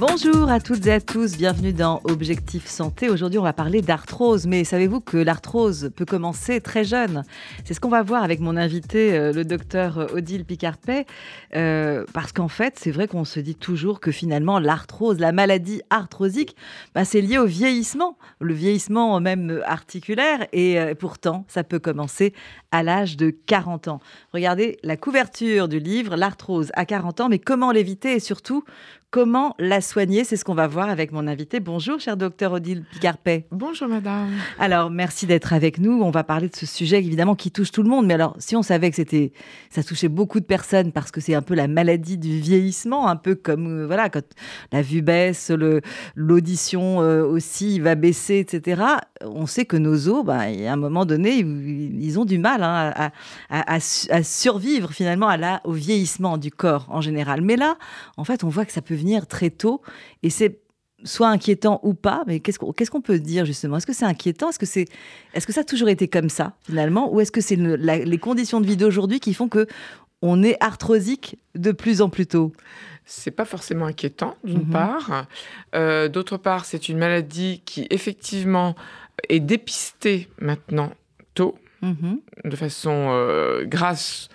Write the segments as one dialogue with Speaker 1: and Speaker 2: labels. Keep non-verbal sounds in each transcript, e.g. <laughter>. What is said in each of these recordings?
Speaker 1: Bonjour à toutes et à tous, bienvenue dans Objectif Santé. Aujourd'hui, on va parler d'arthrose, mais savez-vous que l'arthrose peut commencer très jeune? C'est ce qu'on va voir avec mon invité, euh, le docteur Odile Picarpet, euh, parce qu'en fait, c'est vrai qu'on se dit toujours que finalement, l'arthrose, la maladie arthrosique, bah, c'est lié au vieillissement, le vieillissement même articulaire, et euh, pourtant, ça peut commencer à l'âge de 40 ans. Regardez la couverture du livre, l'arthrose à 40 ans, mais comment l'éviter? Et surtout, Comment la soigner C'est ce qu'on va voir avec mon invité. Bonjour, cher docteur Odile Picarpet.
Speaker 2: Bonjour, madame.
Speaker 1: Alors, merci d'être avec nous. On va parler de ce sujet, évidemment, qui touche tout le monde. Mais alors, si on savait que c'était, ça touchait beaucoup de personnes parce que c'est un peu la maladie du vieillissement, un peu comme, euh, voilà, quand la vue baisse, le, l'audition euh, aussi va baisser, etc. On sait que nos os, bah, à un moment donné, ils ont du mal hein, à, à, à, survivre finalement à la, au vieillissement du corps en général. Mais là, en fait, on voit que ça peut très tôt et c'est soit inquiétant ou pas, mais qu'est-ce qu'on qu'est-ce qu'on peut dire justement? Est-ce que c'est inquiétant? Est-ce que c'est est-ce que ça a toujours été comme ça finalement, ou est-ce que c'est les conditions de vie d'aujourd'hui qui font que on est arthrosique de plus en plus tôt?
Speaker 2: C'est pas forcément inquiétant, d'une mhm. part. Euh, d'autre part, c'est une maladie qui, effectivement, est dépistée maintenant tôt, mhm. de façon euh, grâce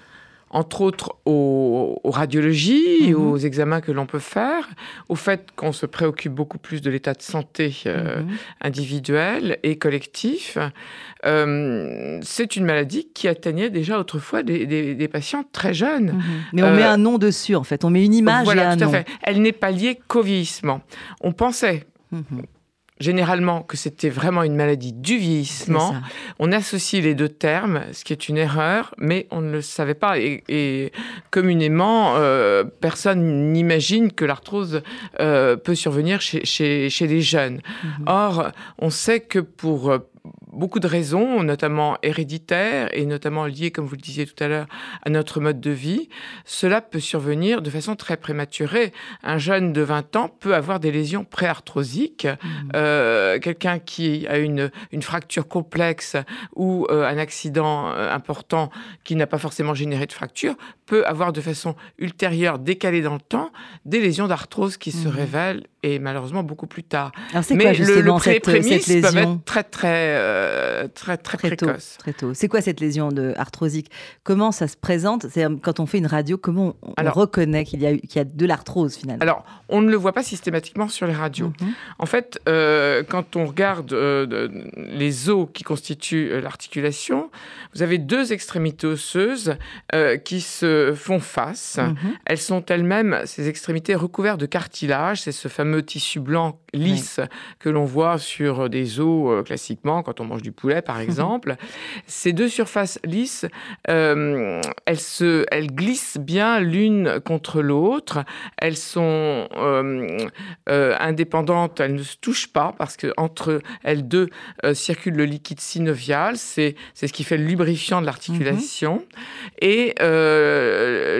Speaker 2: entre autres aux, radiologies, mhm. aux examens que l'on peut faire, au fait qu'on se préoccupe beaucoup plus de l'état de santé euh, mhm. individuel et collectif. Euh, c'est une maladie qui atteignait déjà autrefois des, patients très jeunes. Mhm.
Speaker 1: Mais on met euh, un nom dessus, en fait. On met une image
Speaker 2: voilà,
Speaker 1: et un
Speaker 2: tout
Speaker 1: nom.
Speaker 2: À fait. Elle n'est pas liée qu'au vieillissement. On pensait généralement que c'était vraiment une maladie du vieillissement. On associe les deux termes, ce qui est une erreur, mais on ne le savait pas. Et, communément, euh, personne n'imagine que l'arthrose euh, peut survenir chez, chez, chez les jeunes. Mhm. Or, on sait que pour beaucoup de raisons, notamment héréditaires et notamment liées, comme vous le disiez tout à l'heure, à notre mode de vie, cela peut survenir de façon très prématurée. Un jeune de 20 ans peut avoir des lésions préarthrosiques. Mmh. Euh, quelqu'un qui a une, une fracture complexe ou euh, un accident euh, important qui n'a pas forcément généré de fracture peut avoir de façon ultérieure, décalée dans le temps, des lésions d'arthrose qui se mmh. révèlent et malheureusement beaucoup plus tard.
Speaker 1: Mais quoi, le, le cette, lésion
Speaker 2: peuvent être très très euh, très, très,
Speaker 1: très,
Speaker 2: précoce.
Speaker 1: Tôt, très tôt. C'est quoi cette lésion de arthrosique? Comment ça se présente? Quand on fait une radio, comment on, reconnaît qu'il y, a, qu'il y a de l'arthrose finalement?
Speaker 2: Alors, on ne le voit pas systématiquement sur les radios. Mhm. En fait, euh, quand on regarde euh, les os qui constituent l'articulation, vous avez deux extrémités osseuses qui se font face. Mhm. Elles sont elles-mêmes, ces extrémités, recouvertes de cartilage. C'est ce fameux tissu blanc lisse que l'on voit sur des os classiquement quand on mange du poulet, par exemple. Ces deux surfaces lisses, euh, elles, se, elles glissent bien l'une contre l'autre. Elles sont euh, euh, indépendantes, elles ne se touchent pas parce que entre elles deux circule le liquide synovial. C'est ce qui fait le lubrifiant de l'articulation. Mhm. Et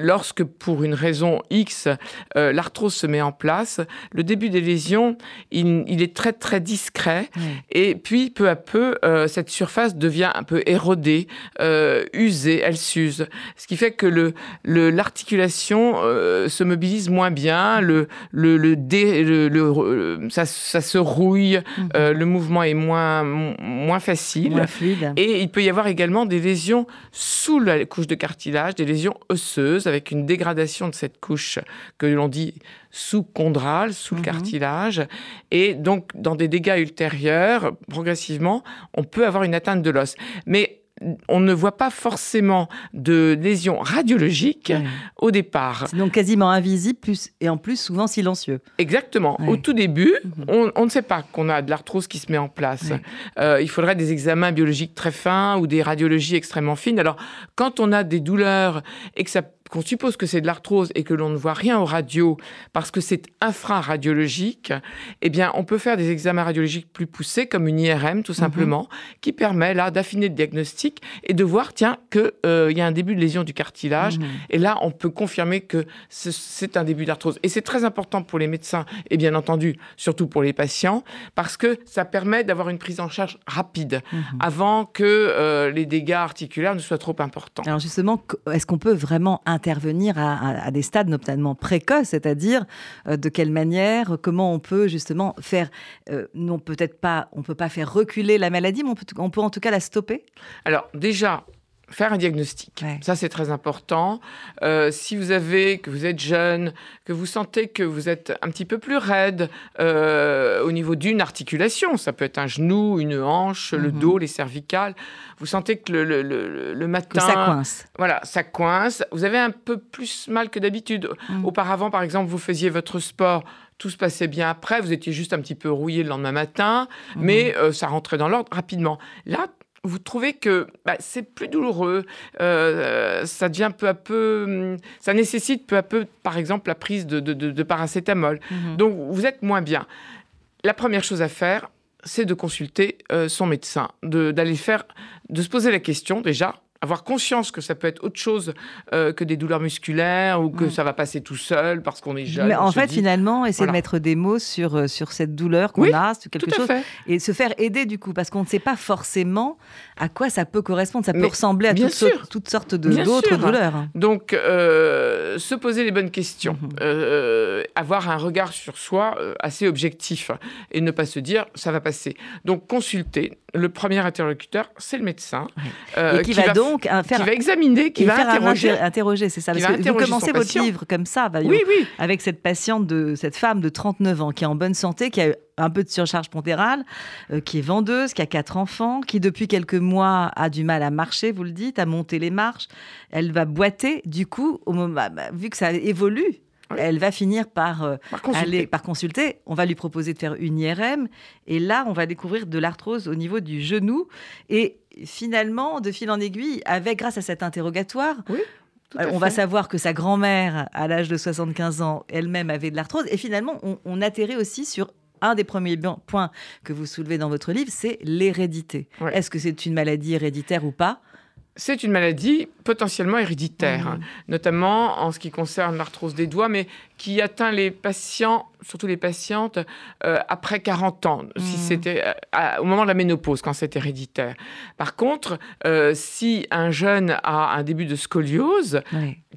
Speaker 2: lorsque, pour une raison X, l'arthrose se met en place, le début des lésions, il, est très très discret. Et puis, peu à peu, euh, cette surface devient un peu érodée, euh, usée, elle s'use. Ce qui fait que le, l'articulation euh, se mobilise moins bien, le, le, le, ça, ça, se rouille, mhm. le mouvement est moins, moins facile.
Speaker 1: Moins fluide.
Speaker 2: Et il peut y avoir également des lésions sous la couche de cartilage, des lésions osseuses avec une dégradation de cette couche que l'on dit sous-chondrale, sous le mhm. cartilage. Et donc, dans des dégâts ultérieurs, progressivement, on peut avoir une atteinte de l'os. Mais on ne voit pas forcément de lésions radiologiques au départ.
Speaker 1: C'est donc quasiment invisible plus, et en plus souvent silencieux.
Speaker 2: Exactement. Au tout début, mhm. on, ne sait pas qu'on a de l'arthrose qui se met en place. Euh, il faudrait des examens biologiques très fins ou des radiologies extrêmement fines. Alors, quand on a des douleurs et que ça qu'on suppose que c'est de l'arthrose et que l'on ne voit rien aux radios parce que c'est infraradiologique, eh bien, on peut faire des examens radiologiques plus poussés, comme une IRM, tout mhm. simplement, qui permet là d'affiner le diagnostic et de voir, tiens, qu'il euh, y a un début de lésion du cartilage. Mhm. Et là, on peut confirmer que c'est un début d'arthrose. Et c'est très important pour les médecins et bien entendu, surtout pour les patients, parce que ça permet d'avoir une prise en charge rapide mhm. avant que euh, les dégâts articulaires ne soient trop importants.
Speaker 1: Alors justement, est-ce qu'on peut vraiment intervenir à, des stades notamment précoces, c'est-à-dire euh, de quelle manière, comment on peut justement faire, euh, non peut-être pas, on peut pas faire reculer la maladie, mais on peut, on peut en tout cas la stopper?
Speaker 2: Alors déjà, faire un diagnostic. Ça, c'est très important. Euh, si vous avez, que vous êtes jeune, que vous sentez que vous êtes un petit peu plus raide euh, au niveau d'une articulation, ça peut être un genou, une hanche, le mhm. dos, les cervicales, vous sentez que le, le, le, matin...
Speaker 1: ça coince.
Speaker 2: Voilà, ça coince. Vous avez un peu plus mal que d'habitude. Mhm. Auparavant, par exemple, vous faisiez votre sport tout se passait bien après, vous étiez juste un petit peu rouillé le lendemain matin, mhm. mais euh, ça rentrait dans l'ordre rapidement. Là, vous trouvez que bah, c'est plus douloureux, euh, ça devient peu à peu, hum, ça nécessite peu à peu, par exemple, la prise de, paracétamol. Mhm. Donc vous êtes moins bien. La première chose à faire, c'est de consulter euh, son médecin, d'aller faire, de se poser la question déjà avoir conscience que ça peut être autre chose euh, que des douleurs musculaires ou que mm. ça va passer tout seul parce qu'on est jeune.
Speaker 1: Mais en fait, finalement, essayer de mettre des mots sur, euh, sur cette douleur qu'on a, sur quelque chose, et se faire aider du coup, parce qu'on ne sait pas forcément à quoi ça peut correspondre. Ça peut ressembler à toutes, sortes, toutes sortes d'autres douleurs.
Speaker 2: Donc, euh, se poser les bonnes questions, mm-hmm. avoir un regard sur soi assez objectif et ne pas se dire ça va passer. Donc, consulter. Le premier interlocuteur, c'est le médecin.
Speaker 1: et qui, va, donc
Speaker 2: faire, qui va examiner, qui va interroger.
Speaker 1: interroger, c'est ça. Parce que vous commencez votre livre comme ça,
Speaker 2: oui, oui.
Speaker 1: avec cette patiente de cette femme de 39 ans qui est en bonne santé, qui a eu un peu de surcharge pondérale, euh, qui est vendeuse, qui a quatre enfants, qui depuis quelques mois a du mal à marcher, vous le dites, à monter les marches. Elle va boiter. Du coup, au moment, bah, bah, vu que ça évolue, elle va finir par, euh, consulter. aller par consulter. On va lui proposer de faire une IRM et là, on va découvrir de l'arthrose au niveau du genou et finalement, de fil en aiguille, avec grâce à cet interrogatoire. Euh, on va savoir que sa grand-mère, à l'âge de 75 ans, elle-même avait de l'arthrose. Et finalement, on, atterrit aussi sur un des premiers points que vous soulevez dans votre livre, c'est l'hérédité. Est-ce que c'est une maladie héréditaire ou pas?
Speaker 2: C'est une maladie potentiellement héréditaire, mmh. notamment en ce qui concerne l'arthrose des doigts, mais qui atteint les patients, surtout les patientes, euh, après 40 ans, si mmh. c'était euh, au moment de la ménopause, quand c'est héréditaire. Par contre, euh, si un jeune a un début de scoliose,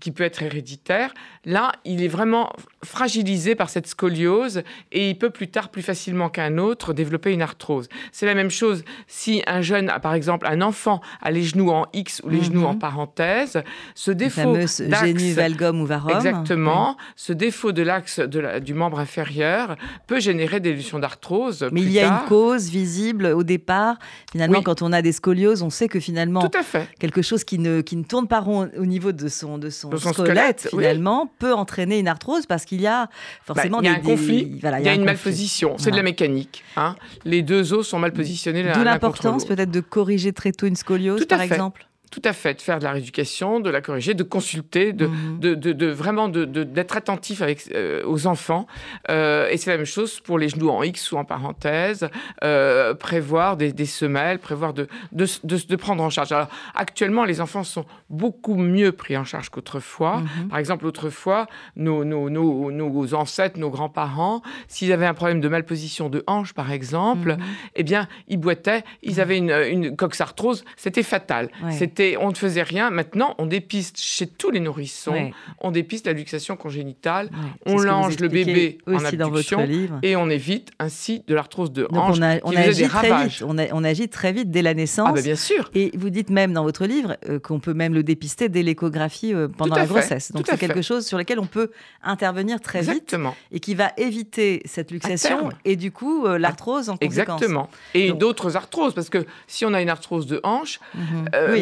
Speaker 2: qui peut être héréditaire, là, il est vraiment fragilisé par cette scoliose et il peut plus tard, plus facilement qu'un autre, développer une arthrose. C'est la même chose si un jeune, par exemple, un enfant a les genoux en X ou les genoux en mmh. parenthèse, ce défaut d'axe...
Speaker 1: valgum ou varum.
Speaker 2: Exactement. Ce défaut de l'axe du membre inférieur peut générer des lésions d'arthrose.
Speaker 1: Mais il y a une cause visible au départ. Finalement, quand on a des scolioses, on sait que finalement,
Speaker 2: Tout à fait.
Speaker 1: quelque chose qui ne, qui ne tourne pas rond au niveau de son, de son, squelette, finalement, peut entraîner une arthrose parce qu'il y a forcément
Speaker 2: bah, y a un conflit, il y a, une malposition. C'est de la mécanique. Hein. Les deux os sont mal positionnés.
Speaker 1: D'où l'importance peut-être de corriger très tôt une scoliose, par exemple.
Speaker 2: Tout à fait, de faire de la rééducation, de la corriger, de consulter, de, mhm. de, de, vraiment d'être attentif avec, euh, aux enfants. Euh, et c'est la même chose pour les genoux en X ou en parenthèse, euh, prévoir des, des, semelles, prévoir de, de, prendre en charge. Alors, actuellement, les enfants sont beaucoup mieux pris en charge qu'autrefois. Mhm. Par exemple, autrefois, nos, nos, nos, nos ancêtres, nos grands-parents, s'ils avaient un problème de malposition de hanche, par exemple, mhm. eh bien, ils boitaient, ils avaient une, une coxarthrose, c'était fatal. C'était on ne faisait rien. Maintenant, on dépiste chez tous les nourrissons, on dépiste la luxation congénitale, on lange le bébé en abduction et on évite ainsi de l'arthrose de hanche
Speaker 1: on, agit très vite. On, agit très vite dès la naissance.
Speaker 2: Ah bah bien sûr.
Speaker 1: Et vous dites même dans votre livre euh, qu'on peut même le dépister dès l'échographie euh, pendant la grossesse. Donc c'est quelque chose sur lequel on peut intervenir très vite et qui va éviter cette luxation et du coup euh, l'arthrose en
Speaker 2: conséquence. Exactement. Et d'autres arthroses parce que si on a une arthrose de hanche,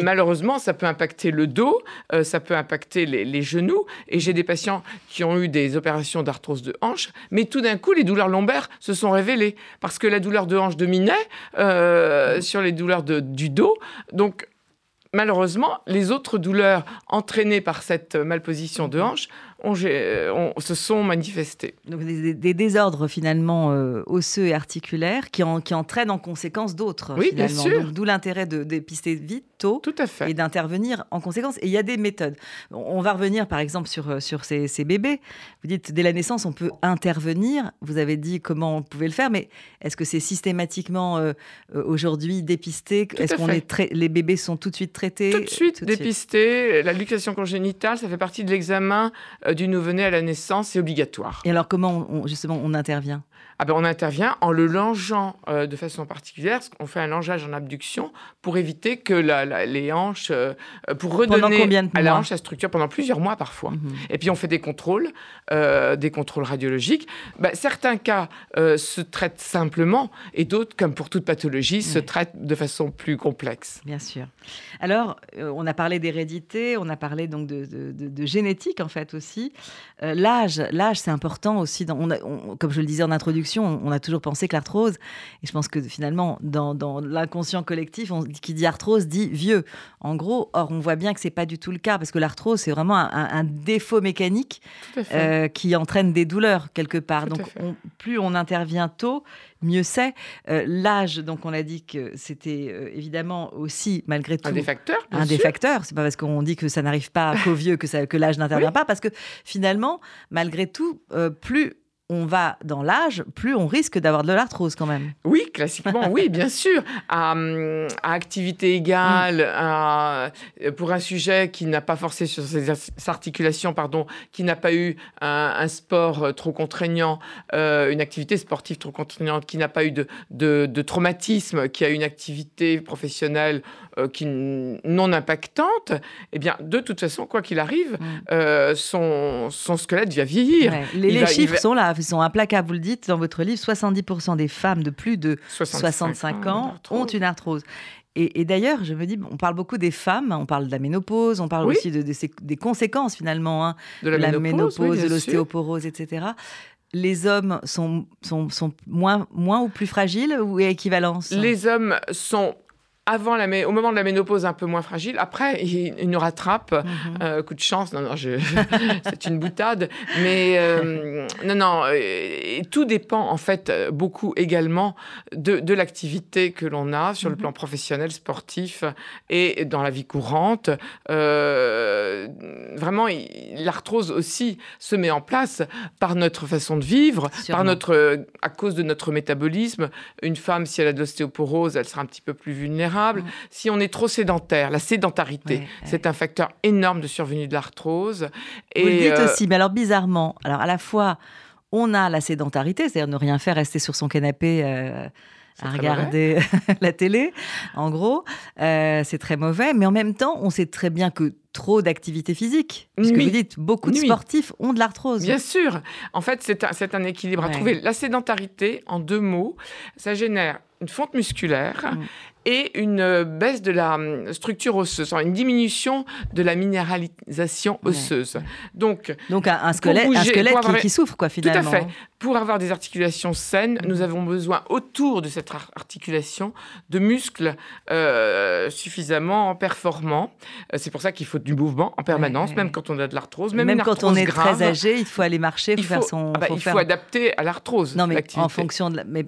Speaker 2: malheureusement malheureusement, ça peut impacter le dos, euh, ça peut impacter les, genoux. Et j'ai des patients qui ont eu des opérations d'arthrose de hanche, mais tout d'un coup, les douleurs lombaires se sont révélées parce que la douleur de hanche dominait euh, sur les douleurs du dos. Donc, malheureusement, les autres douleurs entraînées par cette malposition de hanche euh, se sont manifestés.
Speaker 1: Donc des, désordres finalement euh, osseux et articulaires qui, qui, entraînent en conséquence d'autres.
Speaker 2: Oui, bien sûr.
Speaker 1: D'où l'intérêt de dépister vite, tôt,
Speaker 2: Tout à fait.
Speaker 1: et d'intervenir en conséquence. Et il y a des méthodes. On va revenir par exemple sur, euh, sur ces, bébés. Vous dites dès la naissance on peut intervenir. Vous avez dit comment on pouvait le faire, mais est-ce que c'est systématiquement aujourd'hui dépisté? Est-ce qu'on est les bébés sont tout de suite traités?
Speaker 2: Tout de suite dépistés. La luxation congénitale, ça fait partie de l'examen euh, du nouveau-né à la naissance, c'est obligatoire.
Speaker 1: Et alors comment justement on intervient?
Speaker 2: Ah ben, on intervient en le longeant euh, de façon particulière. On fait un longeage en abduction pour éviter que les hanches, euh, pour redonner à la hanche la structure pendant plusieurs mois parfois. Mhm. Et puis on fait des contrôles, des contrôles radiologiques. Ben, certains cas se traitent simplement et d'autres, comme pour toute pathologie, se traitent de façon plus complexe.
Speaker 1: Bien sûr. Alors, on a parlé d'hérédité, on a parlé donc de, de, génétique en fait aussi. l'âge, l'âge c'est important aussi. Dans, comme je le disais en introduction, on a toujours pensé que l'arthrose, et je pense que finalement, dans, l'inconscient collectif, on, qui dit arthrose dit vieux. En gros, or, on voit bien que c'est pas du tout le cas, parce que l'arthrose, c'est vraiment un, défaut mécanique euh, qui entraîne des douleurs quelque part. donc, plus on intervient tôt, mieux c'est. Euh, l'âge, donc on a dit que c'était euh, évidemment aussi, malgré tout,
Speaker 2: un des facteurs.
Speaker 1: Un des facteurs. C'est pas parce qu'on dit que ça n'arrive pas qu'aux vieux que, que l'âge n'intervient pas, parce que finalement, malgré tout, plus on va dans l'âge, plus on risque d'avoir de l'arthrose quand même.
Speaker 2: Oui, classiquement, oui, bien sûr. <laughs> À, activité égale, mm. pour un sujet qui n'a pas forcé sur ses articulations, pardon, qui n'a pas eu un, sport trop contraignant, euh, une activité sportive trop contraignante, qui n'a pas eu de, traumatisme, qui a une activité professionnelle euh, qui non impactante, eh bien, de toute façon, quoi qu'il arrive, mm. euh, son, squelette va vieillir.
Speaker 1: Les, chiffres sont là, ils sont implacables. Vous le dites dans votre livre, 70% des femmes de plus de 65, ans ont une arthrose. Et, d'ailleurs, je me dis, on parle beaucoup des femmes, on parle de la ménopause, on parle aussi de, des conséquences finalement hein, de la, ménopause, de l'ostéoporose, etc. Les hommes sont, sont, sont, moins, moins ou plus fragiles ou équivalence
Speaker 2: Les hommes sont avant la, au moment de la ménopause un peu moins fragile. Après, il, nous rattrape. Mhm. Euh, coup de chance. Non, non, <laughs> c'est une boutade. Mais euh, non, non. Euh, tout dépend en fait beaucoup également de, de l'activité que l'on a sur le mhm. plan professionnel, sportif et dans la vie courante. vraiment, l'arthrose aussi se met en place par notre façon de vivre, par notre, à cause de notre métabolisme. Une femme, si elle a de l'ostéoporose, elle sera un petit peu plus vulnérable Mm. Si on est trop sédentaire, la sédentarité, c'est un facteur énorme de survenue de l'arthrose.
Speaker 1: Et Vous le dites euh, aussi, mais alors bizarrement, alors à la fois, on a la sédentarité, c'est-à-dire ne rien faire, rester sur son canapé. Euh, à regarder <laughs> la télé, en gros, euh, c'est très mauvais. Mais en même temps, on sait très bien que trop d'activité physique, puisque vous dites beaucoup de sportifs ont de l'arthrose.
Speaker 2: Bien sûr. En fait, c'est un, un, équilibre à trouver. La sédentarité, en deux mots, ça génère une fonte musculaire mm et une euh, baisse de la hum, structure osseuse, une diminution de la minéralisation osseuse. Donc,
Speaker 1: Donc un, squelette, un squelette qui, souffre, quoi, finalement.
Speaker 2: Tout à fait. Pour avoir des articulations saines, nous avons besoin, autour de cette articulation, de muscles euh, suffisamment performants. Euh, c'est pour ça qu'il faut du mouvement en permanence, même quand on a de l'arthrose, même,
Speaker 1: même quand on est très âgé, il faut aller marcher, il faut, faire son.
Speaker 2: Ah bah, il faut adapter à l'arthrose.
Speaker 1: Non, mais en fonction de, mais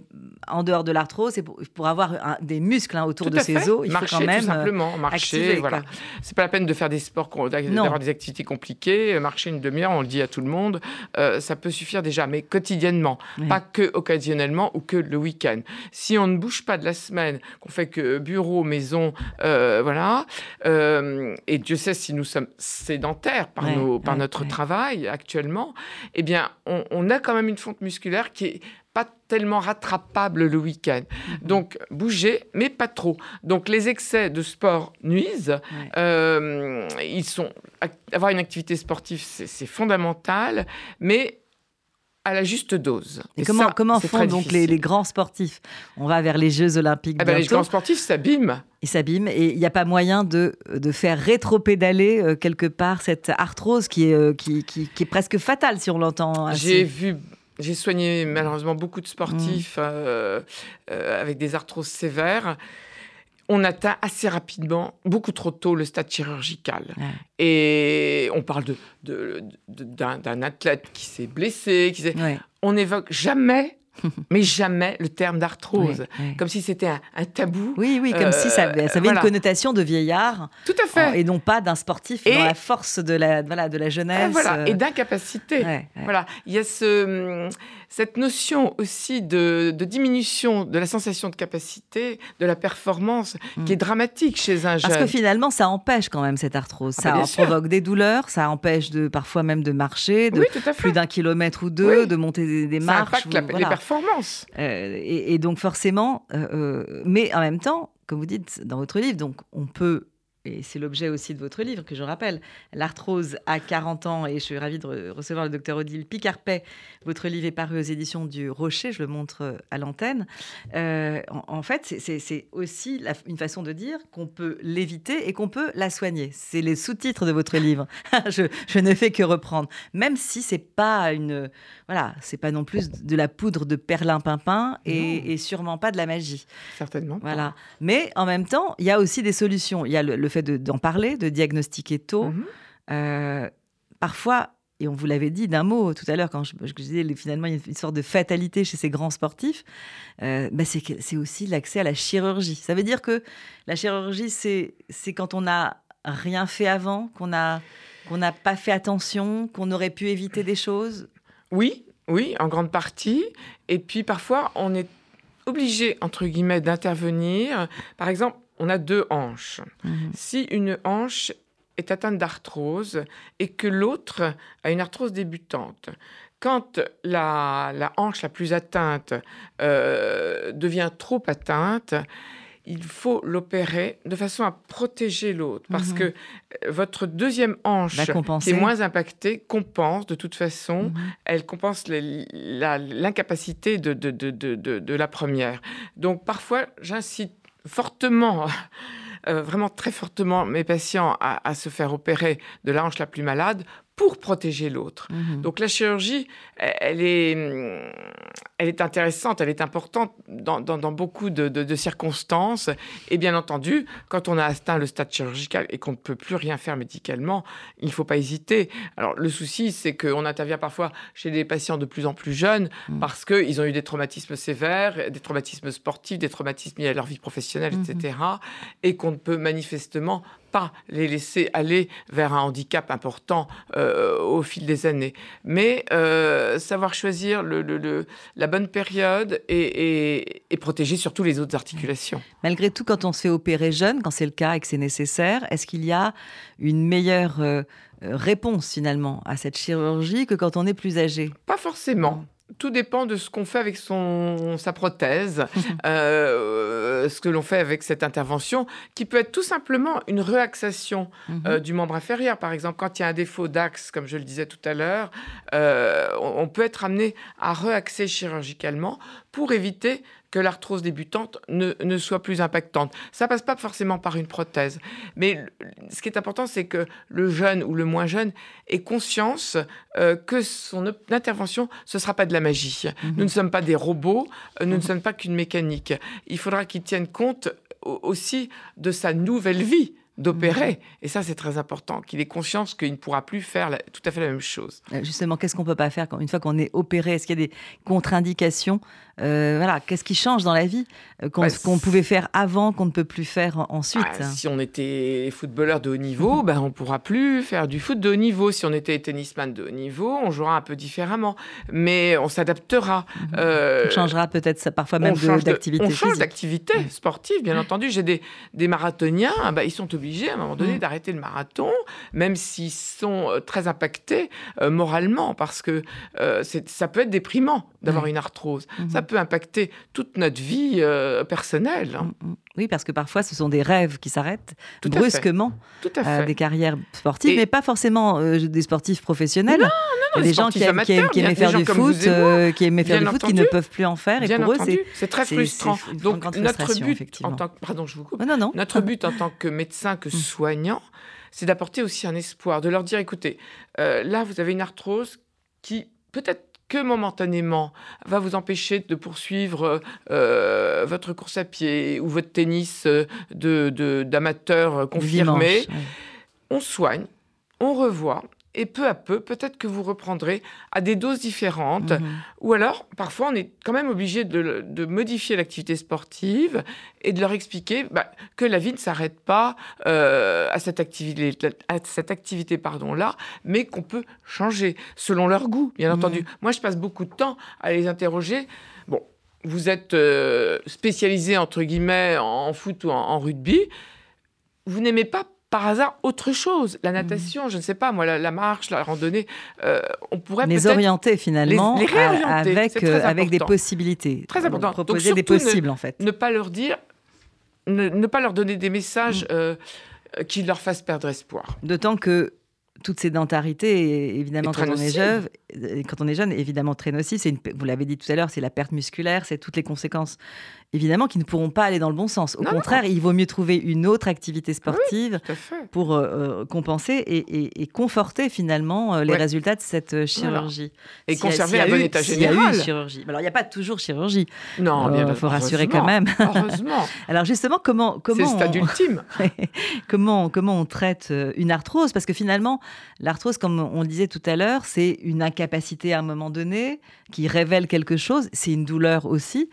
Speaker 1: en dehors de l'arthrose, c'est pour, avoir des muscles hein, autour de ces os, il
Speaker 2: marcher,
Speaker 1: faut quand même
Speaker 2: tout simplement,
Speaker 1: euh,
Speaker 2: marcher. voilà. C'est pas la peine de faire des sports, d'avoir des activités compliquées. Euh, marcher une demi-heure, on le dit à tout le monde, euh, ça peut suffire déjà, mais quotidiennement, pas que occasionnellement ou que le week-end. Si on ne bouge pas de la semaine, qu'on fait que bureau, maison, voilà, et Dieu sait si nous sommes sédentaires par, nos, par notre travail actuellement, eh bien, on, on a quand même une fonte musculaire qui est pas tellement rattrapable le week-end. Mhm. Donc, bouger, mais pas trop. Donc, les excès de sport nuisent. Euh, ils sont, avoir une activité sportive, c'est fondamental, mais à la juste dose.
Speaker 1: Et, comment, comment font donc les, grands sportifs? On va vers les Jeux Olympiques.
Speaker 2: Eh ben, les grands sportifs s'abîment.
Speaker 1: Ils s'abîment et il n'y a pas moyen de, de faire rétro-pédaler euh, quelque part cette arthrose qui est, euh, qui, qui, qui, est presque fatale si on l'entend.
Speaker 2: J'ai vu j'ai soigné malheureusement beaucoup de sportifs mm. euh, euh, avec des arthroses sévères. on atteint assez rapidement, beaucoup trop tôt, le stade chirurgical. Et on parle de, d'un, athlète qui s'est blessé, qui on n'évoque jamais <laughs> mais jamais le terme d'arthrose, comme si c'était un, tabou.
Speaker 1: Oui, oui, comme si ça, avait, une connotation de vieillard.
Speaker 2: Tout à fait.
Speaker 1: et non pas d'un sportif dans la force de la, voilà, de la jeunesse.
Speaker 2: Voilà, et d'incapacité. Voilà, il y a ce, cette notion aussi de, diminution de la sensation de capacité, de la performance, qui mm. est dramatique chez un jeune.
Speaker 1: Parce que finalement, ça empêche quand même cette arthrose. Ah, ça provoque des douleurs, ça empêche de, parfois même de marcher, de plus d'un kilomètre ou deux, de monter des, marches.
Speaker 2: Ça impacte les performances.
Speaker 1: Euh, et, donc forcément, euh, euh, mais en même temps, comme vous dites dans votre livre, donc on peut et c'est l'objet aussi de votre livre que je rappelle, L'arthrose à 40 ans, et je suis ravie de recevoir le docteur Odile Picarpet. Votre livre est paru aux éditions du Rocher, je le montre euh, à l'antenne. Euh, en, fait, c'est aussi une façon de dire qu'on peut l'éviter et qu'on peut la soigner. C'est les sous-titres de votre livre. <laughs> je, je, ne fais que reprendre. Même si c'est pas une. Voilà, c'est pas non plus de la poudre de perlimpinpin et, et sûrement pas de la magie.
Speaker 2: Certainement.
Speaker 1: Voilà. Mais en même temps, il y a aussi des solutions. Il y a le le fait d'en parler, de diagnostiquer tôt. Mhm. Euh, parfois, et on vous l'avait dit d'un mot tout à l'heure, quand je, disais finalement il y a une sorte de fatalité chez ces grands sportifs, euh, bah c'est aussi l'accès à la chirurgie. Ça veut dire que la chirurgie, c'est quand on n'a rien fait avant, qu'on n'a qu'on n'a pas fait attention, qu'on aurait pu éviter des choses
Speaker 2: Oui, oui, en grande partie. Et puis parfois, on est obligé, entre guillemets, d'intervenir. Par exemple, on a deux hanches. Mhm. Si une hanche est atteinte d'arthrose et que l'autre a une arthrose débutante, quand la, hanche la plus atteinte euh, devient trop atteinte, il faut l'opérer de façon à protéger l'autre. Parce mhm. que euh, votre deuxième hanche, qui est moins impactée, compense de toute façon. Mhm. Elle compense l'incapacité de, de, la première. Donc parfois, j'incite fortement, euh, vraiment très fortement mes patients à, se faire opérer de la hanche la plus malade pour protéger l'autre. Mhm. Donc la chirurgie, elle est, elle est intéressante, elle est importante dans, beaucoup de, circonstances. Et bien entendu, quand on a atteint le stade chirurgical et qu'on ne peut plus rien faire médicalement, il ne faut pas hésiter. Alors le souci, c'est qu'on intervient parfois chez des patients de plus en plus jeunes mhm. parce qu'ils ont eu des traumatismes sévères, des traumatismes sportifs, des traumatismes liés à leur vie professionnelle, etc. Mhm. Et qu'on ne peut manifestement pas les laisser aller vers un handicap important euh, au fil des années. Mais euh, savoir choisir le, la bonne période et, protéger surtout les autres articulations.
Speaker 1: Malgré tout, quand on se fait opérer jeune, quand c'est le cas et que c'est nécessaire, est-ce qu'il y a une meilleure euh, réponse finalement à cette chirurgie que quand on est plus âgé?
Speaker 2: Pas forcément tout dépend de ce qu'on fait avec son, sa prothèse, <laughs> euh, ce que l'on fait avec cette intervention, qui peut être tout simplement une réaxation euh, mhm. du membre inférieur. Par exemple, quand il y a un défaut d'axe, comme je le disais tout à l'heure, euh, on, peut être amené à réaxer chirurgicalement pour éviter que l'arthrose débutante ne, soit plus impactante. Ça passe pas forcément par une prothèse. Mais ce qui est important, c'est que le jeune ou le moins jeune ait conscience euh, que son intervention, ce ne sera pas de la magie. Mhm. Nous ne sommes pas des robots, euh, nous ne mhm. sommes pas qu'une mécanique. Il faudra qu'il tienne compte aussi de sa nouvelle vie d'opérer. Mhm. Et ça, c'est très important, qu'il ait conscience qu'il ne pourra plus faire tout à fait la même chose.
Speaker 1: Euh, justement, qu'est-ce qu'on ne peut pas faire quand, une fois qu'on est opéré? Est-ce qu'il y a des contre-indications? Euh, voilà, qu'est-ce qui change dans la vie euh, qu'on bah, pouvait faire avant, qu'on ne peut plus faire ensuite?
Speaker 2: Bah, Si on était footballeur de haut niveau, ben, on ne pourra plus faire du foot de haut niveau. Si on était tennisman de haut niveau, on jouera un peu différemment. Mais on s'adaptera.
Speaker 1: Mhm. on changera peut-être parfois même d'activité.
Speaker 2: On change d'activité sportive, bien entendu. J'ai des, des marathoniens, bah, ils sont obligés à un moment donné mhm. d'arrêter le marathon, même s'ils sont très impactés moralement, parce que ça peut être déprimant d'avoir une arthrose. Ça peut impacter toute notre vie euh, personnelle. Hein.
Speaker 1: Oui, parce que parfois, ce sont des rêves qui s'arrêtent brusquement. Tout à fait. des carrières sportives, mais pas forcément euh, des sportifs professionnels.
Speaker 2: Non, non, non,
Speaker 1: des gens qui, aiment, qui, faire du foot, euh, qui aimaient faire du foot, qui ne peuvent plus en faire.
Speaker 2: et pour eux, c'est très frustrant. Donc, notre but, en tant que, pardon, je vous coupe. Non, non. Notre but en tant que médecin, que mm. soignant, c'est d'apporter aussi un espoir, de leur dire, écoutez, là, vous avez une arthrose qui peut-être que momentanément va vous empêcher de poursuivre euh, votre course à pied ou votre tennis de, d'amateur confirmé, on soigne, on revoit et peu à peu, peut-être que vous reprendrez à des doses différentes. Mhm. Ou alors, parfois, on est quand même obligé de, modifier l'activité sportive et de leur expliquer bah, que la vie ne s'arrête pas euh, à cette activité, à cette activité pardon, là, mais qu'on peut changer selon leur goût, bien mhm. entendu. Moi, je passe beaucoup de temps à les interroger. Bon, vous êtes euh, spécialisé, entre guillemets, en foot ou en rugby. Vous n'aimez pas par hasard autre chose. La natation, je ne sais pas, moi, la, marche, la randonnée, euh, on pourrait
Speaker 1: les orienter finalement les, avec, euh, avec des possibilités.
Speaker 2: Très important.
Speaker 1: proposer des possibles
Speaker 2: en
Speaker 1: fait.
Speaker 2: Ne pas leur dire, ne, pas leur donner des messages mm. euh, qui leur fassent perdre espoir.
Speaker 1: D'autant que toute sédentarité, évidemment, quand on, est jeune, quand on est jeune, évidemment très nocive. Vous l'avez dit tout à l'heure, c'est la perte musculaire, c'est toutes les conséquences évidemment, qui ne pourront pas aller dans le bon sens. Au contraire, il vaut mieux trouver une autre activité sportive pour euh, euh, compenser et, conforter finalement euh, les résultats de cette chirurgie.
Speaker 2: Et conserver la bon état général.
Speaker 1: Il y a eu chirurgie. Alors, il n'y a pas toujours chirurgie.
Speaker 2: Non,
Speaker 1: Il faut rassurer quand même. <laughs>
Speaker 2: Heureusement.
Speaker 1: Alors, justement, comment. comment
Speaker 2: C'est le stade ultime. <laughs>
Speaker 1: comment, comment on traite une arthrose? Parce que finalement, l'arthrose, comme on le disait tout à l'heure, c'est une incapacité à un moment donné qui révèle quelque chose. C'est une douleur aussi.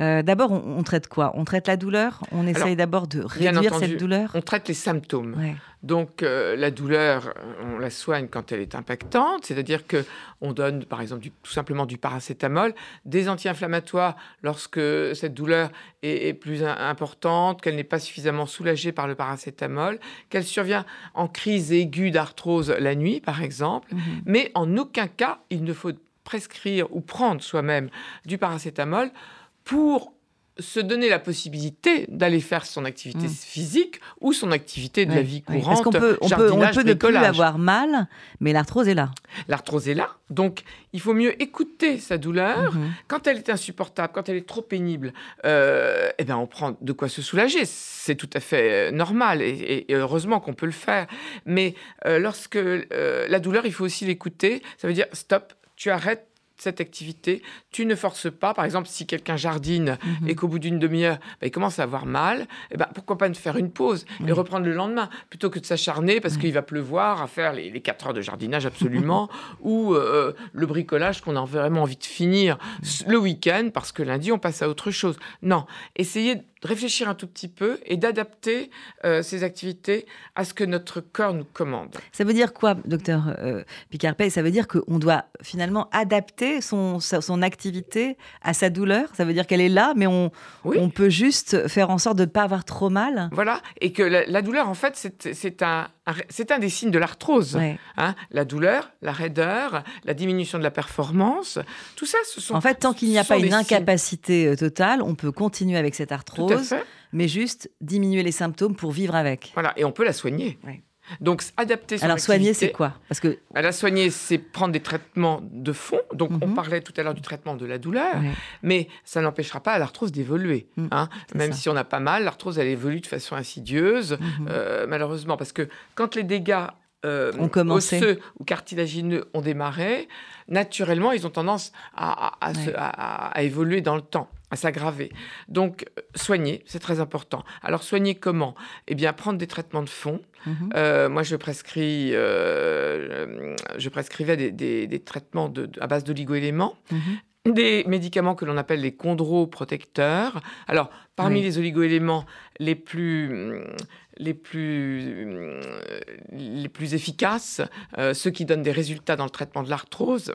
Speaker 1: Euh, d'abord, on, traite quoi? On traite la douleur? On essaye d'abord de réduire cette douleur?
Speaker 2: On traite les symptômes. Donc, euh, la douleur, on la soigne quand elle est impactante, c'est-à-dire que on donne, par exemple, tout simplement du paracétamol, des anti-inflammatoires lorsque cette douleur est, plus importante, qu'elle n'est pas suffisamment soulagée par le paracétamol, qu'elle survient en crise aiguë d'arthrose la nuit, par exemple. Mhm. Mais en aucun cas, il ne faut prescrire ou prendre soi-même du paracétamol pour se donner la possibilité d'aller faire son activité mmh. physique ou son activité de la vie courante. Parce
Speaker 1: qu'on peut, on peut, on peut ne plus avoir mal, mais l'arthrose est là.
Speaker 2: L'arthrose est là, donc il faut mieux écouter sa douleur. Mmh. Quand elle est insupportable, quand elle est trop pénible, euh, eh ben on prend de quoi se soulager. C'est tout à fait euh, normal et, heureusement qu'on peut le faire. Mais euh, lorsque la douleur, il faut aussi l'écouter. Ça veut dire stop, tu arrêtes cette activité, tu ne forces pas. Par exemple, si quelqu'un jardine mhm. et qu'au bout d'une demi-heure, bah, il commence à avoir mal, eh ben, pourquoi pas ne faire une pause et reprendre le lendemain, plutôt que de s'acharner parce qu'il va pleuvoir à faire les, les 4 heures de jardinage absolument, <laughs> ou euh, le bricolage qu'on a vraiment envie de finir le week-end parce que lundi, on passe à autre chose. Non, essayez de réfléchir un tout petit peu et d'adapter euh, ces activités à ce que notre corps nous commande.
Speaker 1: Ça veut dire quoi, docteur euh, Ça veut dire qu'on doit finalement adapter son, son activité à sa douleur Ça veut dire qu'elle est là, mais on, on peut juste faire en sorte de ne pas avoir trop mal
Speaker 2: Voilà, et que la, douleur, en fait, c'est un, c'est un des signes de l'arthrose. Hein. la douleur, la raideur, la diminution de la performance, tout ça, ce sont...
Speaker 1: En fait, tant qu'il n'y a pas une incapacité euh, totale, on peut continuer avec cette arthrose mais juste diminuer les symptômes pour vivre avec.
Speaker 2: Voilà, et on peut la soigner. Donc, adapter son
Speaker 1: Alors, soigner, c'est quoi
Speaker 2: Parce que la soigner, c'est prendre des traitements de fond. Donc, on mhm. parlait tout à l'heure du traitement de la douleur, mais ça n'empêchera pas l'arthrose d'évoluer. Mm. Hein. Même si on a pas mal, l'arthrose, elle évolue de façon insidieuse, mhm. euh, malheureusement, parce que quand les dégâts euh, osseux ou cartilagineux ont démarré, naturellement, ils ont tendance à évoluer dans le temps à s'aggraver. Donc, euh, soigner, c'est très important. Alors, soigner comment? Eh bien, prendre des traitements de fond. Mhm. Euh, moi, je, prescris, euh, je prescrivais des, traitements de, à base d'oligoéléments. Mhm. Des médicaments que l'on appelle les chondroprotecteurs. Alors, parmi les oligoéléments les plus, les plus, les plus efficaces, ceux qui donnent des résultats dans le traitement de l'arthrose,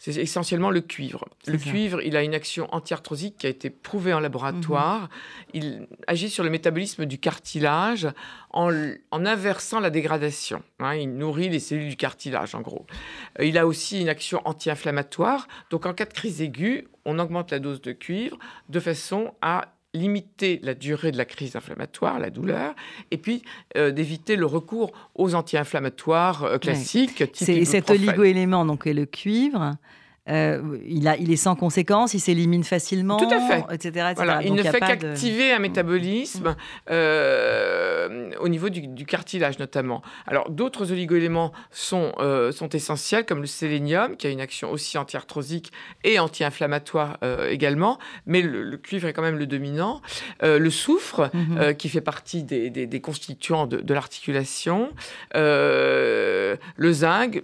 Speaker 2: c'est essentiellement le cuivre. Le cuivre, il a une action anti-arthrosique qui a été prouvée en laboratoire. Mhm. Il agit sur le métabolisme du cartilage en, inversant la dégradation. Hein. il nourrit les cellules du cartilage, en gros. Euh, il a aussi une action anti-inflammatoire. Donc, en cas de crise aiguë, on augmente la dose de cuivre de façon à limiter la durée de la crise inflammatoire, la douleur, et puis euh, d'éviter le recours aux anti-inflammatoires euh, classiques.
Speaker 1: C'est cet oligo-élément, donc le cuivre, il, a, il est sans conséquence, il s'élimine facilement,
Speaker 2: Tout à fait.
Speaker 1: etc.
Speaker 2: Voilà, il ne fait qu'activer un métabolisme mm. au niveau du, cartilage notamment. Alors d'autres oligoéléments sont, sont essentiels, comme le sélénium, qui a une action aussi anti-arthrosique et anti-inflammatoire également, mais le, cuivre est quand même le dominant. le soufre, mm-hmm. qui fait partie des, constituants de, de l'articulation. Euh, le zinc,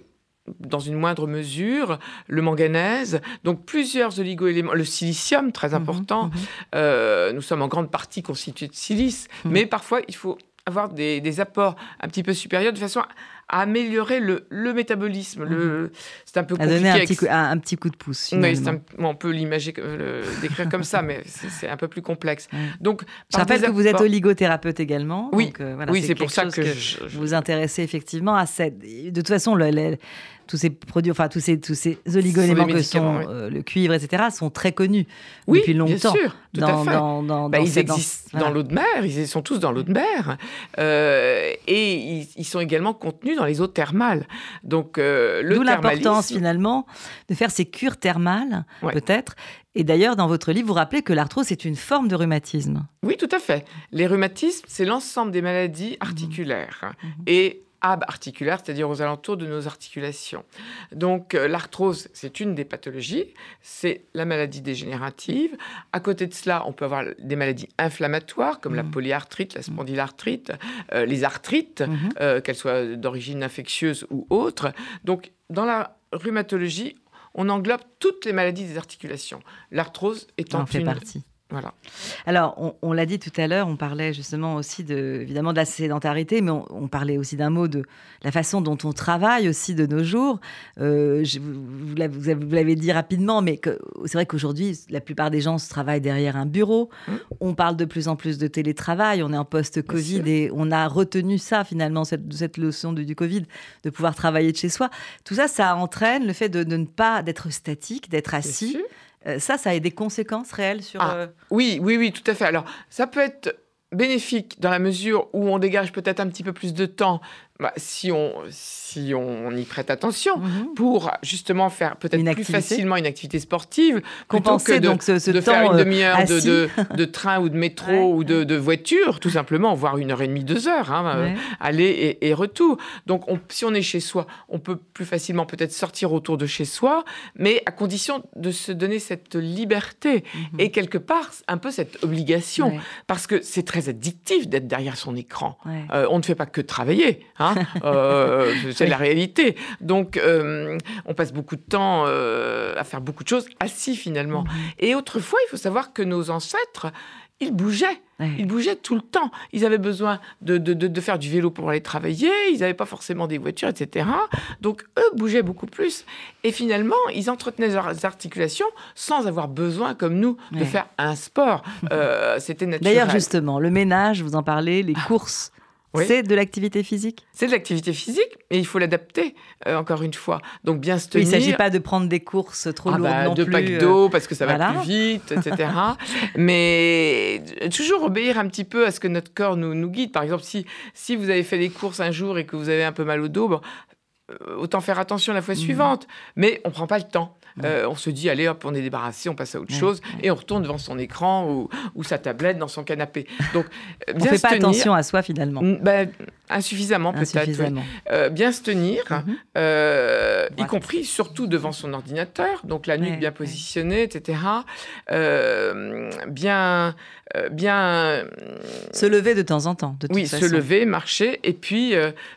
Speaker 2: dans une moindre mesure, le manganèse, donc plusieurs oligoéléments, le silicium, très mhm, important. Mhm. Euh, nous sommes en grande partie constitués de silice, mhm. mais parfois il faut avoir des, des, apports un petit peu supérieurs de façon à améliorer le, le métabolisme. Le,
Speaker 1: c'est un peu compliqué. À donner un petit, coup, un, petit coup de pouce.
Speaker 2: Oui, on peut l'imager, le décrire comme ça, mais c'est un peu plus complexe. <laughs>
Speaker 1: Donc, je rappelle que vous êtes oligothérapeute également.
Speaker 2: Oui, euh, oui c'est pour ça que, je,
Speaker 1: vous vous intéressez effectivement à cette. De toute façon, le, tous ces produits, enfin tous ces, tous ces oligo-éléments que sont euh, le cuivre, etc., sont très connus depuis longtemps. Bien
Speaker 2: sûr, tout à fait. Bah, ils existent dans, l'eau de mer, ils sont tous dans l'eau de mer, euh, et ils, sont également contenus dans les eaux thermales. Donc euh,
Speaker 1: D'où l'importance finalement de faire ces cures thermales, peut-être. Et d'ailleurs, dans votre livre, vous rappelez que l'arthrose c'est une forme de rhumatisme.
Speaker 2: Oui, tout à fait. Les rhumatismes, c'est l'ensemble des maladies articulaires. Mmh. Et articulaire, c'est-à-dire aux alentours de nos articulations. Donc euh, l'arthrose, c'est une des pathologies, c'est la maladie dégénérative. À côté de cela, on peut avoir des maladies inflammatoires comme la mmh. polyarthrite, la spondylarthrite, euh, les arthrites, mmh. euh, qu'elles soient d'origine infectieuse ou autre. Donc dans la rhumatologie, on englobe toutes les maladies des articulations. L'arthrose étant en
Speaker 1: fait
Speaker 2: une
Speaker 1: partie. Voilà. Alors, on, l'a dit tout à l'heure, on parlait justement aussi de, évidemment de la sédentarité, mais on, parlait aussi d'un mot de la façon dont on travaille aussi de nos jours. Euh, vous, l'avez dit rapidement, mais c'est vrai qu'aujourd'hui, la plupart des gens se travaillent derrière un bureau. Mmh. On parle de plus en plus de télétravail, on est en post-Covid et on a retenu ça finalement, cette, cette leçon du, Covid, de pouvoir travailler de chez soi. Tout ça, ça entraîne le fait de, ne pas d'être statique, d'être assis. Euh, ça, ça a des conséquences réelles sur...
Speaker 2: Ah, euh, oui, oui, oui, tout à fait. Alors, ça peut être bénéfique dans la mesure où on dégage peut-être un petit peu plus de temps bah, si, on, si on y prête attention, mhm. pour justement faire peut-être plus facilement une activité sportive,
Speaker 1: compenser que de, donc ce,
Speaker 2: de faire une euh, demi-heure de, de, train ou de métro ou de, voiture, tout simplement, voire une heure et demie, deux heures, hein, euh, aller et, retour. Donc si on est chez soi, on peut plus facilement peut-être sortir autour de chez soi, mais à condition de se donner cette liberté mhm. et quelque part un peu cette obligation, parce que c'est très addictif d'être derrière son écran. Euh, on ne fait pas que travailler. Hein, Hein, <laughs> euh, c'est la réalité. Donc, euh, on passe beaucoup de temps euh, à faire beaucoup de choses assis finalement. Et autrefois, il faut savoir que nos ancêtres, ils bougeaient. Ils bougeaient tout le temps. Ils avaient besoin de, de, faire du vélo pour aller travailler. Ils n'avaient pas forcément des voitures, etc. Donc, eux bougeaient beaucoup plus. Et finalement, ils entretenaient leurs articulations sans avoir besoin, comme nous, de faire un sport. C'était naturel.
Speaker 1: D'ailleurs, justement, le ménage, vous en parlez, les courses. C'est de l'activité physique
Speaker 2: C'est de l'activité physique, et il faut l'adapter, euh, encore une fois. Donc bien se tenir.
Speaker 1: il ne s'agit pas de prendre des courses trop ah lourdes bah, non
Speaker 2: de
Speaker 1: packs
Speaker 2: euh, d'eau, parce que ça va plus vite, etc. <laughs> Mais toujours obéir un petit peu à ce que notre corps nous, nous guide. Par exemple, si, si vous avez fait des courses un jour et que vous avez un peu mal au dos, bon, euh, autant faire attention la fois mmh. suivante. Mais on ne prend pas le temps. Euh, on se dit, allez hop, on est débarrassé, on passe à autre chose, et on retourne devant son écran ou, ou, sa tablette dans son canapé.
Speaker 1: Donc, euh, <laughs> on ne fait pas attention à soi finalement.
Speaker 2: Bah, insuffisamment peut-être. Euh, bien se tenir, mhm. y compris surtout devant son ordinateur, donc la nuque bien positionnée, etc. bien, bien.
Speaker 1: Se lever de temps en temps. De toute
Speaker 2: oui,
Speaker 1: se
Speaker 2: lever, marcher, et puis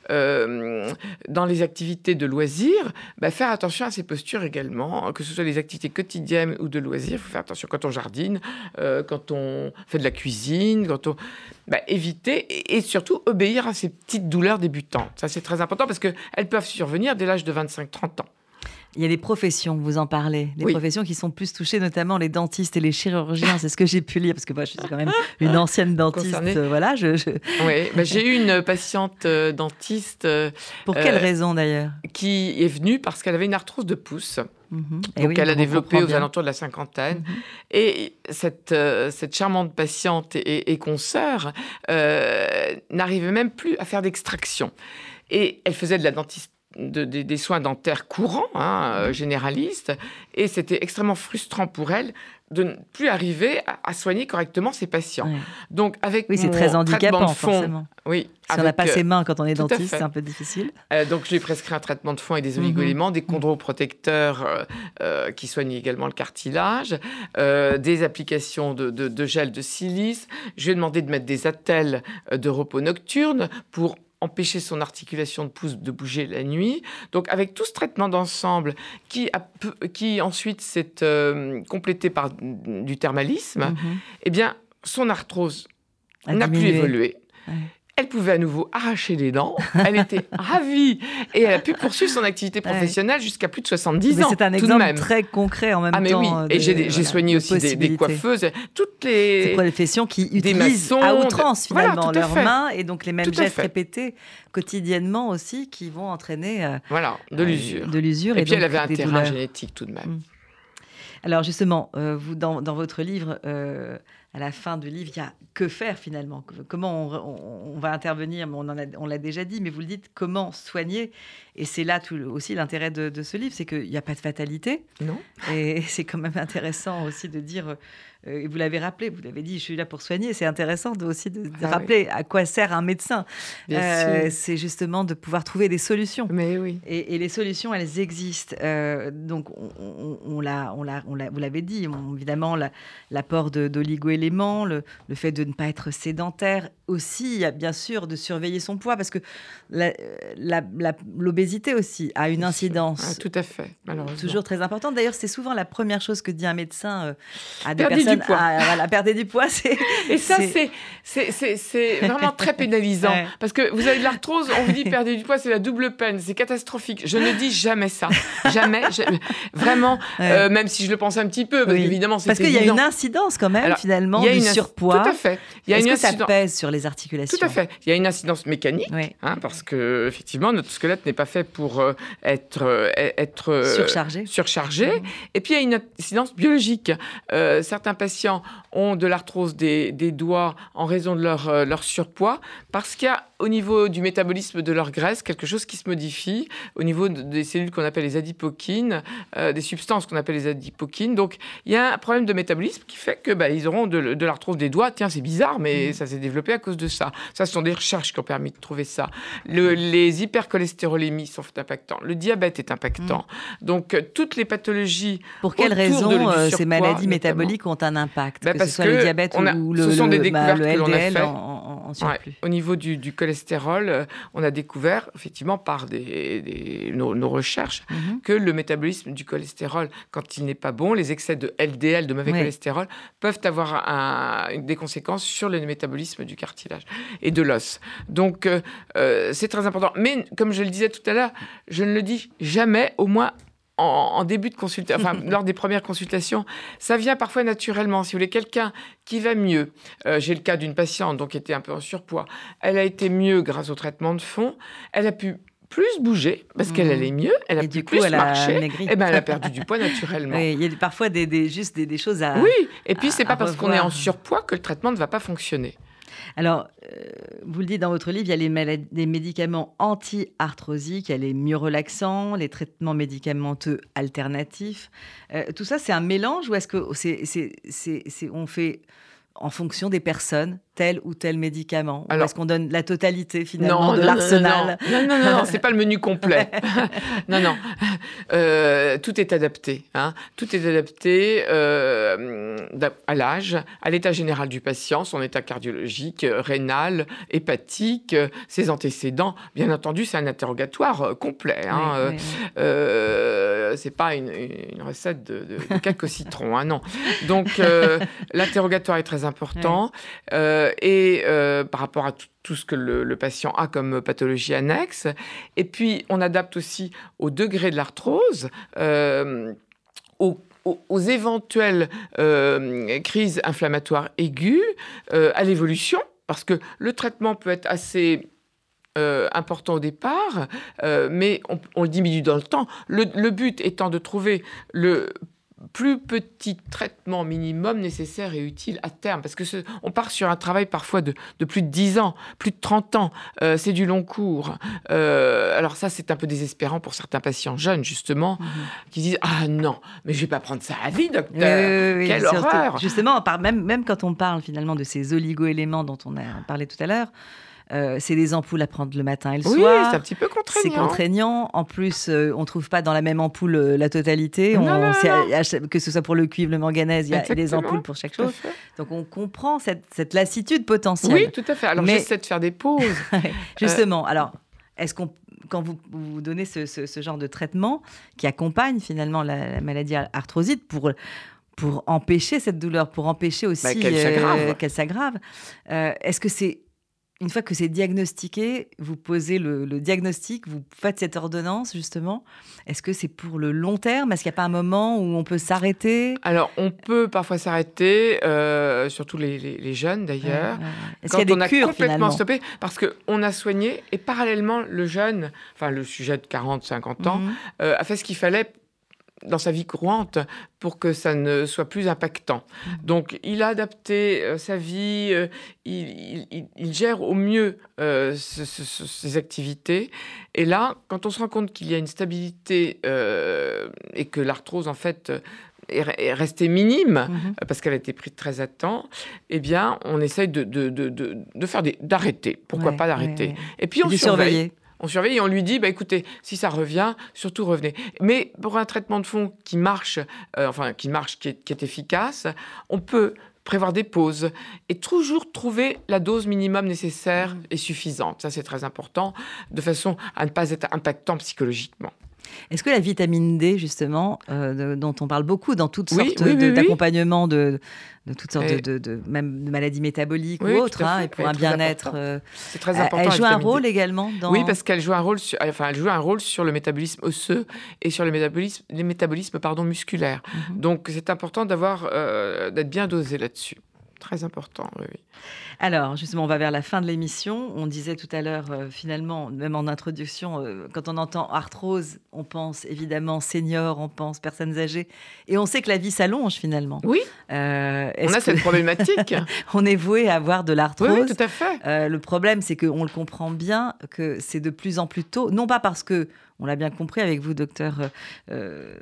Speaker 2: dans les activités de loisirs, bah, faire attention à ses postures également que ce soit les activités quotidiennes ou de loisirs, il faut faire attention quand on jardine, euh, quand on fait de la cuisine, quand on... Bah, éviter et, surtout obéir à ces petites douleurs débutantes. Ça, c'est très important parce qu'elles peuvent survenir dès l'âge de 25-30 ans.
Speaker 1: Il y a des professions, vous en parlez, des professions qui sont plus touchées, notamment les dentistes et les chirurgiens. C'est ce que j'ai pu lire, parce que moi, je suis quand même une ancienne dentiste. Euh, voilà, je,
Speaker 2: Oui, bah, j'ai eu une patiente euh, dentiste.
Speaker 1: Pour quelle raison d'ailleurs
Speaker 2: Qui est venue parce qu'elle avait une arthrose de pouce. Eh Donc, elle a développé aux alentours de la cinquantaine. Mhm. Et cette, euh, cette charmante patiente et, et consoeur euh, n'arrivait même plus à faire d'extraction. Et elle faisait de la dentiste des soins dentaires courants, hein, mmh. généralistes, et c'était extrêmement frustrant pour elle de ne plus arriver à, soigner correctement ses patients.
Speaker 1: Donc, avec oui, c'est très handicapant, forcément.
Speaker 2: Oui,
Speaker 1: si on n'a pas ses mains quand on est dentiste, c'est un peu difficile.
Speaker 2: Euh, donc, je lui ai prescrit un traitement de fond et des mhm. oligoéléments, des chondroprotecteurs euh, euh, qui soignent également le cartilage, des applications de, de, gel de silice. Je lui ai demandé de mettre des attelles de repos nocturne pour empêcher son articulation de pouce de bouger la nuit. Donc avec tout ce traitement d'ensemble qui, qui ensuite s'est euh, complété par du thermalisme, mhm. eh bien son arthrose n'a plus évolué elle pouvait à nouveau arracher les dents. Elle était <laughs> ravie et elle a pu poursuivre son activité professionnelle jusqu'à plus de 70 ans.
Speaker 1: C'est un exemple très concret en même
Speaker 2: ah, mais
Speaker 1: temps.
Speaker 2: Oui. et j'ai soigné aussi des, coiffeuses, toutes les.
Speaker 1: Ces professions qui utilisent à outrance finalement leurs mains et donc les mêmes gestes répétés quotidiennement aussi qui vont entraîner. Euh,
Speaker 2: voilà, de l'usure.
Speaker 1: de l'usure.
Speaker 2: Et, puis elle avait un terrain génétique tout de même. Mm.
Speaker 1: Alors justement, euh, vous dans, votre livre. Euh, à la fin du livre, il y a que faire finalement? Comment on, va intervenir? On l'a déjà dit, mais vous le dites, comment soigner? Et c'est là tout, aussi l'intérêt de, ce livre, c'est qu'il n'y a pas de fatalité.
Speaker 2: Non.
Speaker 1: Et <laughs> c'est quand même intéressant aussi de dire euh, vous l'avez rappelé, vous l'avez dit, je suis là pour soigner. C'est intéressant aussi de, ah rappeler à quoi sert un médecin. Euh, c'est justement de pouvoir trouver des solutions.
Speaker 2: Mais oui.
Speaker 1: Et, les solutions, elles existent. Euh, donc, on, on, l'a, on, l'a, vous l'avez dit, évidemment, l'apport d'oligo-éléments, le, le, fait de ne pas être sédentaire, aussi, bien sûr, de surveiller son poids, parce que l'obésité aussi a une incidence.
Speaker 2: Ah, tout à fait,
Speaker 1: Toujours très importante. D'ailleurs, c'est souvent la première chose que dit un médecin à des personnes poids. À, perdre du poids, c'est.
Speaker 2: Et ça, c'est vraiment très pénalisant. Parce que vous avez de l'arthrose, on vous dit perdre du poids, c'est la double peine, c'est catastrophique. Je ne dis jamais ça. Jamais. Vraiment, euh, même si je le pense un petit peu, parce qu'évidemment, c'est.
Speaker 1: Parce qu'il y a une incidence quand même, finalement, du surpoids.
Speaker 2: Tout à fait.
Speaker 1: Il y a une que ça pèse sur les articulations
Speaker 2: Tout à fait. Il y a une incidence mécanique, hein, parce que, effectivement, notre squelette n'est pas fait pour euh, être, euh, être
Speaker 1: surchargé.
Speaker 2: surchargé. Mmh. Et puis, il y a une incidence biologique. certains patients ont de l'arthrose des, doigts en raison de leur, euh, leur surpoids, parce qu'il y a au niveau du métabolisme de leur graisse quelque chose qui se modifie au niveau des cellules qu'on appelle les adipokines, euh, des substances qu'on appelle les adipokines. Donc il y a un problème de métabolisme qui fait que bah, ils auront de, de l'arthrose des doigts. Tiens, c'est bizarre, mais mmh. ça s'est développé à cause de ça. Ça, ce sont des recherches qui ont permis de trouver ça. Le, les hypercholestérolémies sont impactants. Le diabète est impactant. Mmh. Donc euh, toutes les pathologies.
Speaker 1: Pour quelles raisons ces maladies métaboliques ont un impact, bah, que ce soit le diabète ou le,
Speaker 2: ce sont des découvertes
Speaker 1: bah, le
Speaker 2: LDL
Speaker 1: en, surplus.
Speaker 2: Au niveau du, du, cholestérol, euh, on a découvert effectivement par des, nos, recherches mhm. que le métabolisme du cholestérol, quand il n'est pas bon, les excès de LDL, de mauvais cholestérol, peuvent avoir un, des conséquences sur le métabolisme du cartilage et de l'os. Donc euh, euh, c'est très important. Mais comme je le disais tout à l'heure, je ne le dis jamais, au moins en, début de consultation, enfin, <laughs> lors des premières consultations, ça vient parfois naturellement. Si vous voulez, quelqu'un qui va mieux, euh, j'ai le cas d'une patiente donc, qui était un peu en surpoids, elle a été mieux grâce au traitement de fond, elle a pu plus bouger parce qu'elle mmh. allait mieux, elle a pu plus marcher, et eh ben elle a perdu <laughs> du poids naturellement.
Speaker 1: il y a parfois des, juste des, choses à
Speaker 2: Oui, et puis c'est pas parce qu'on est en surpoids que le traitement ne va pas fonctionner.
Speaker 1: Alors, euh, vous le dites dans votre livre, il y a les, médicaments anti-arthrosiques, il y a les mieux relaxants, les traitements médicamenteux alternatifs. Euh, tout ça, c'est un mélange ou est-ce que c'est, on fait en fonction des personnes? Tel ou tel médicament Alors, Est-ce qu'on donne la totalité finalement de l'arsenal
Speaker 2: Non, non, non, non, c'est pas le menu complet. <laughs> non, non. Euh, tout est adapté. Hein. Tout est adapté euh, à l'âge, à l'état général du patient, son état cardiologique, rénal, hépatique, ses antécédents. Bien entendu, c'est un interrogatoire euh, complet. Hein. c'est pas une, recette de, quelques citrons, hein, non. Donc, <laughs> l'interrogatoire est très important. Euh, et euh, par rapport à tout, ce que le, patient a comme pathologie annexe. Et puis, on adapte aussi au degré de l'arthrose, euh, aux, éventuelles crises inflammatoires aiguës, à l'évolution, parce que le traitement peut être assez important au départ, mais on, le diminue dans le temps. Le, le, but étant de trouver le plus petit traitement minimum nécessaire et utile à terme. Parce que on part sur un travail parfois de, plus de 10 ans, plus de 30 ans. Euh, c'est du long cours. Euh, alors ça, c'est un peu désespérant pour certains patients jeunes, justement, mhm. qui disent Ah non, mais je vais pas prendre ça à vie, docteur. Quelle horreur
Speaker 1: Justement, même, même quand on parle finalement de ces oligo-éléments dont on a parlé tout à l'heure, euh, c'est des ampoules à prendre le matin et le
Speaker 2: oui,
Speaker 1: soir.
Speaker 2: c'est un petit peu contraignant.
Speaker 1: C'est contraignant. En plus, euh, on ne trouve pas dans la même ampoule euh, la totalité. Que ce soit pour le cuivre, le manganèse, il y a des ampoules pour chaque chose. Donc on comprend cette, lassitude potentielle.
Speaker 2: Oui, tout à fait. Alors j'essaie de faire des pauses. <laughs>
Speaker 1: Justement, alors, est-ce qu'on quand vous, vous donnez ce, genre de traitement qui accompagne finalement la, maladie arthrosite pour, pour empêcher cette douleur, pour empêcher aussi bah, qu'elle s'aggrave, est-ce que c'est une fois que c'est diagnostiqué, vous posez le, diagnostic, vous faites cette ordonnance justement. Est-ce que c'est pour le long terme? Est-ce qu'il n'y a pas un moment où on peut s'arrêter?
Speaker 2: Alors, on peut parfois s'arrêter, euh, surtout les, jeunes d'ailleurs.
Speaker 1: Est-ce qu'il y a des
Speaker 2: on
Speaker 1: cures,
Speaker 2: a complètement stoppé Parce qu'on a soigné et parallèlement, le jeune, enfin le sujet de 40, 50 ans, mhm. euh, a fait ce qu'il fallait dans sa vie courante pour que ça ne soit plus impactant. Mmh. Donc il a adapté euh, sa vie, euh, il, gère au mieux euh, ses activités. Et là, quand on se rend compte qu'il y a une stabilité et que l'arthrose en fait est, restée minime mmh. parce qu'elle a été prise très à temps, eh bien, on essaye de, de, de, de faire d'arrêter. Pourquoi pas d'arrêter?
Speaker 1: Et puis on surveille
Speaker 2: on surveille et on lui dit, bah, écoutez, si ça revient, surtout revenez. Mais pour un traitement de fond qui marche, euh, enfin qui marche, qui est, efficace, on peut prévoir des pauses et toujours trouver la dose minimum nécessaire mmh. et suffisante. Ça, c'est très important, de façon à ne pas être impactant psychologiquement.
Speaker 1: Est-ce que la vitamine D, justement, euh, dont on parle beaucoup dans toutes sortes d'accompagnements de, de, toutes sortes de, même de maladies métaboliques ou autres, hein, et pour un bien-être,
Speaker 2: euh, c'est très important.
Speaker 1: Elle joue un rôle également dans.
Speaker 2: Oui, parce qu'elle joue un rôle, sur, enfin, elle joue un rôle sur le métabolisme osseux et sur le métabolisme, les métabolismes pardon musculaires. Mhm. Donc, c'est important d'avoir euh, d'être bien dosé là-dessus. Très important, oui.
Speaker 1: Alors, justement, on va vers la fin de l'émission. On disait tout à l'heure, euh, finalement, même en introduction, euh, quand on entend arthrose, on pense évidemment senior, on pense personnes âgées. Et on sait que la vie s'allonge, finalement.
Speaker 2: Oui. Euh, on a cette problématique. <laughs>
Speaker 1: on est voué à avoir de l'arthrose.
Speaker 2: Oui, tout à fait.
Speaker 1: le problème, c'est qu'on le comprend bien, que c'est de plus en plus tôt. Non pas parce que on l'a bien compris avec vous, docteur euh,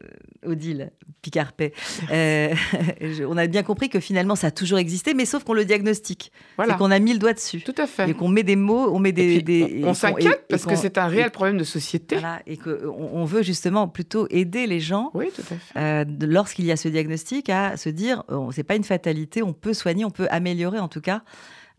Speaker 1: Odile Picarpet. Euh, <laughs> on a bien compris que finalement, ça a toujours existé, mais sauf qu'on le diagnostique. Voilà. qu'on a mis le doigt dessus.
Speaker 2: Tout à fait.
Speaker 1: Et qu'on met des mots, on met des.
Speaker 2: on, s'inquiète parce que c'est un réel problème de société.
Speaker 1: Voilà, et qu'on on veut justement plutôt aider les gens.
Speaker 2: Oui.
Speaker 1: Euh, lorsqu'il y a ce diagnostic, à se dire, c'est pas une fatalité, on peut soigner, on peut améliorer en tout cas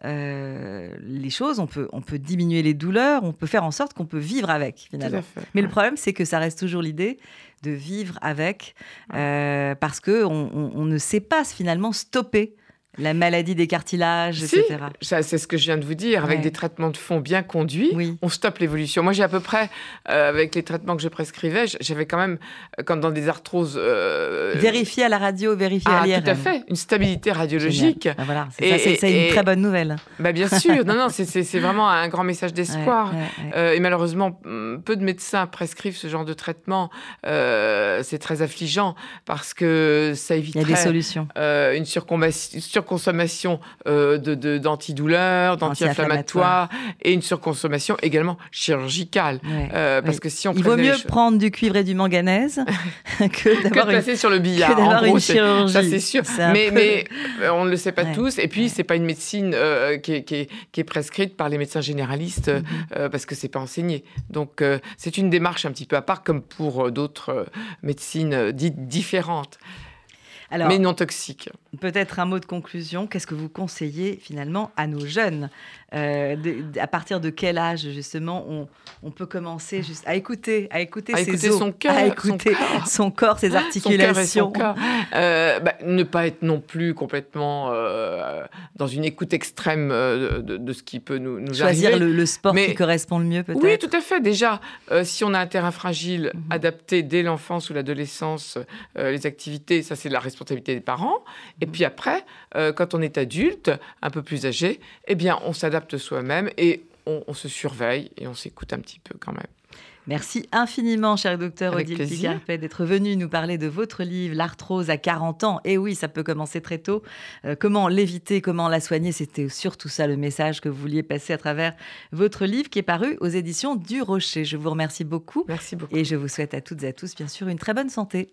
Speaker 1: euh, les choses, on peut, on peut diminuer les douleurs, on peut faire en sorte qu'on peut vivre avec finalement. Mais le problème, c'est que ça reste toujours l'idée de vivre avec, euh, parce que on, ne sait pas finalement stopper la maladie des cartilages, etc.
Speaker 2: C'est ce que je viens de vous dire. Avec des traitements de fond bien conduits, on stoppe l'évolution. Moi, j'ai à peu près, euh, avec les traitements que je prescrivais, j'avais quand même, comme dans des arthroses...
Speaker 1: Euh... Vérifier à la radio, vérifier
Speaker 2: à
Speaker 1: l'IRM.
Speaker 2: Tout à fait, une stabilité radiologique.
Speaker 1: Voilà, c'est une très bonne nouvelle.
Speaker 2: Bah, bien sûr, <laughs> non, non, c'est vraiment un grand message d'espoir. Euh, et malheureusement, peu de médecins prescrivent ce genre de traitement. Euh, c'est très affligeant parce que ça éviterait...
Speaker 1: Il y a des solutions.
Speaker 2: une surconsommation surconsommation euh, de, d'antidouleurs, d'anti-inflammatoires et une surconsommation également chirurgicale. Euh, parce que si on
Speaker 1: Il vaut mieux prendre du cuivre et du manganèse <laughs> que d'avoir
Speaker 2: de passer sur le billard.
Speaker 1: Que en gros, une chirurgie.
Speaker 2: Ça, c'est sûr. Mais, mais euh, on ne le sait pas tous. Et puis, c'est pas une médecine qui, est, qui, qui, est, prescrite par les médecins généralistes mm-hmm. parce que c'est pas enseigné. Donc, c'est une démarche un petit peu à part, comme pour d'autres médecines dites différentes mais non toxiques.
Speaker 1: Peut-être un mot de conclusion. Qu'est-ce que vous conseillez finalement à nos jeunes euh, À partir de quel âge justement on, on peut commencer juste à écouter, à écouter, ses
Speaker 2: son cœur,
Speaker 1: à écouter son corps, ses articulations.
Speaker 2: Son euh, bah, ne pas être non plus complètement euh, dans une écoute extrême de, ce qui peut nous, nous
Speaker 1: Choisir le, sport qui correspond le mieux peut-être.
Speaker 2: Oui, tout à fait. Déjà, si on a un terrain fragile, mhm. adapté dès l'enfance ou l'adolescence, les activités, ça c'est la responsabilité responsabilité des parents. Et puis après, euh, quand on est adulte, un peu plus âgé, eh bien, on s'adapte soi-même et on, se surveille et on s'écoute un petit peu quand même.
Speaker 1: Merci infiniment, cher docteur Odile Picarpet, d'être venu nous parler de votre livre, L'arthrose à 40 ans. Et oui, ça peut commencer très tôt. Euh, comment l'éviter, comment la soigner, c'était surtout ça le message que vous vouliez passer à travers votre livre qui est paru aux éditions du Rocher. Je vous remercie beaucoup.
Speaker 2: Merci beaucoup.
Speaker 1: Et je vous souhaite à toutes et à tous, bien sûr, une très bonne santé.